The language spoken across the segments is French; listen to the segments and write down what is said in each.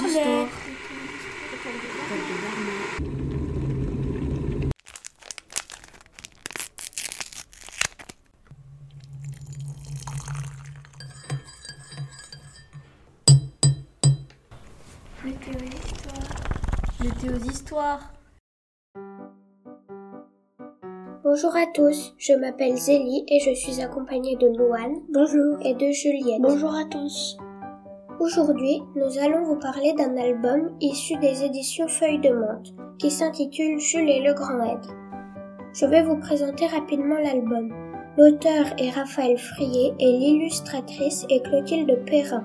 carnet. Météo Histoire. Météo Histoire. Bonjour à tous, je m'appelle Zélie et je suis accompagnée de Louane. Bonjour. Et de Juliette. Bonjour à tous. Aujourd'hui, nous allons vous parler d'un album issu des éditions Feuilles de Menthe qui s'intitule Jules et le Grand Aide. Je vais vous présenter rapidement l'album. L'auteur est Raphaël Frier et l'illustratrice est Clotilde Perrin.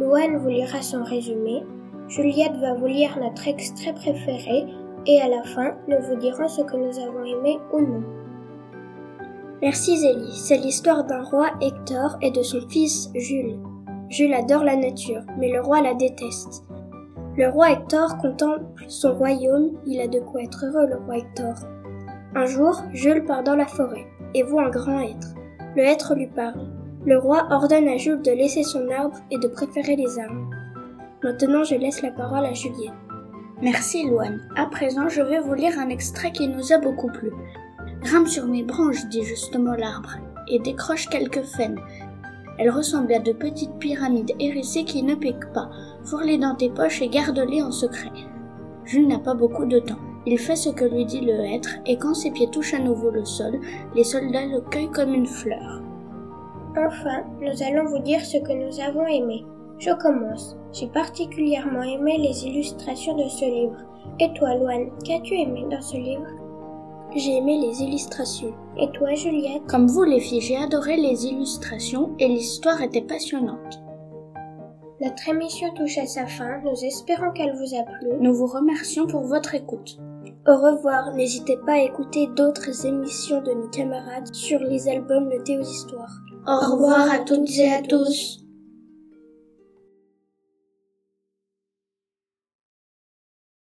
Louane vous lira son résumé. Juliette va vous lire notre extrait préféré et à la fin, nous vous dirons ce que nous avons aimé ou non. Merci Zélie, c'est l'histoire d'un roi Hector et de son fils Jules. Jules adore la nature, mais le roi la déteste. Le roi Hector contemple son royaume, il a de quoi être heureux le roi Hector. Un jour, Jules part dans la forêt et voit un grand hêtre. Le hêtre lui parle. Le roi ordonne à Jules de laisser son arbre et de préférer les armes. Maintenant, je laisse la parole à Juliette. Merci Loane. À présent, je vais vous lire un extrait qui nous a beaucoup plu. Grimpe sur mes branches, dit justement l'arbre, et décroche quelques faines. Elles ressemblent à de petites pyramides hérissées qui ne piquent pas. Fourre-les dans tes poches et garde-les en secret. Jules n'a pas beaucoup de temps. Il fait ce que lui dit le hêtre, et quand ses pieds touchent à nouveau le sol, les soldats le cueillent comme une fleur. Enfin, nous allons vous dire ce que nous avons aimé. Je commence. J'ai particulièrement aimé les illustrations de ce livre. Et toi, Loane, qu'as-tu aimé dans ce livre? J'ai aimé les illustrations. Et toi, Juliette? Comme vous, les filles, j'ai adoré les illustrations et l'histoire était passionnante. Notre émission touche à sa fin. Nous espérons qu'elle vous a plu. Nous vous remercions pour votre écoute. Au revoir. N'hésitez pas à écouter d'autres émissions de nos camarades sur les albums Le Théo d'Histoire. Au revoir à toutes et à tous.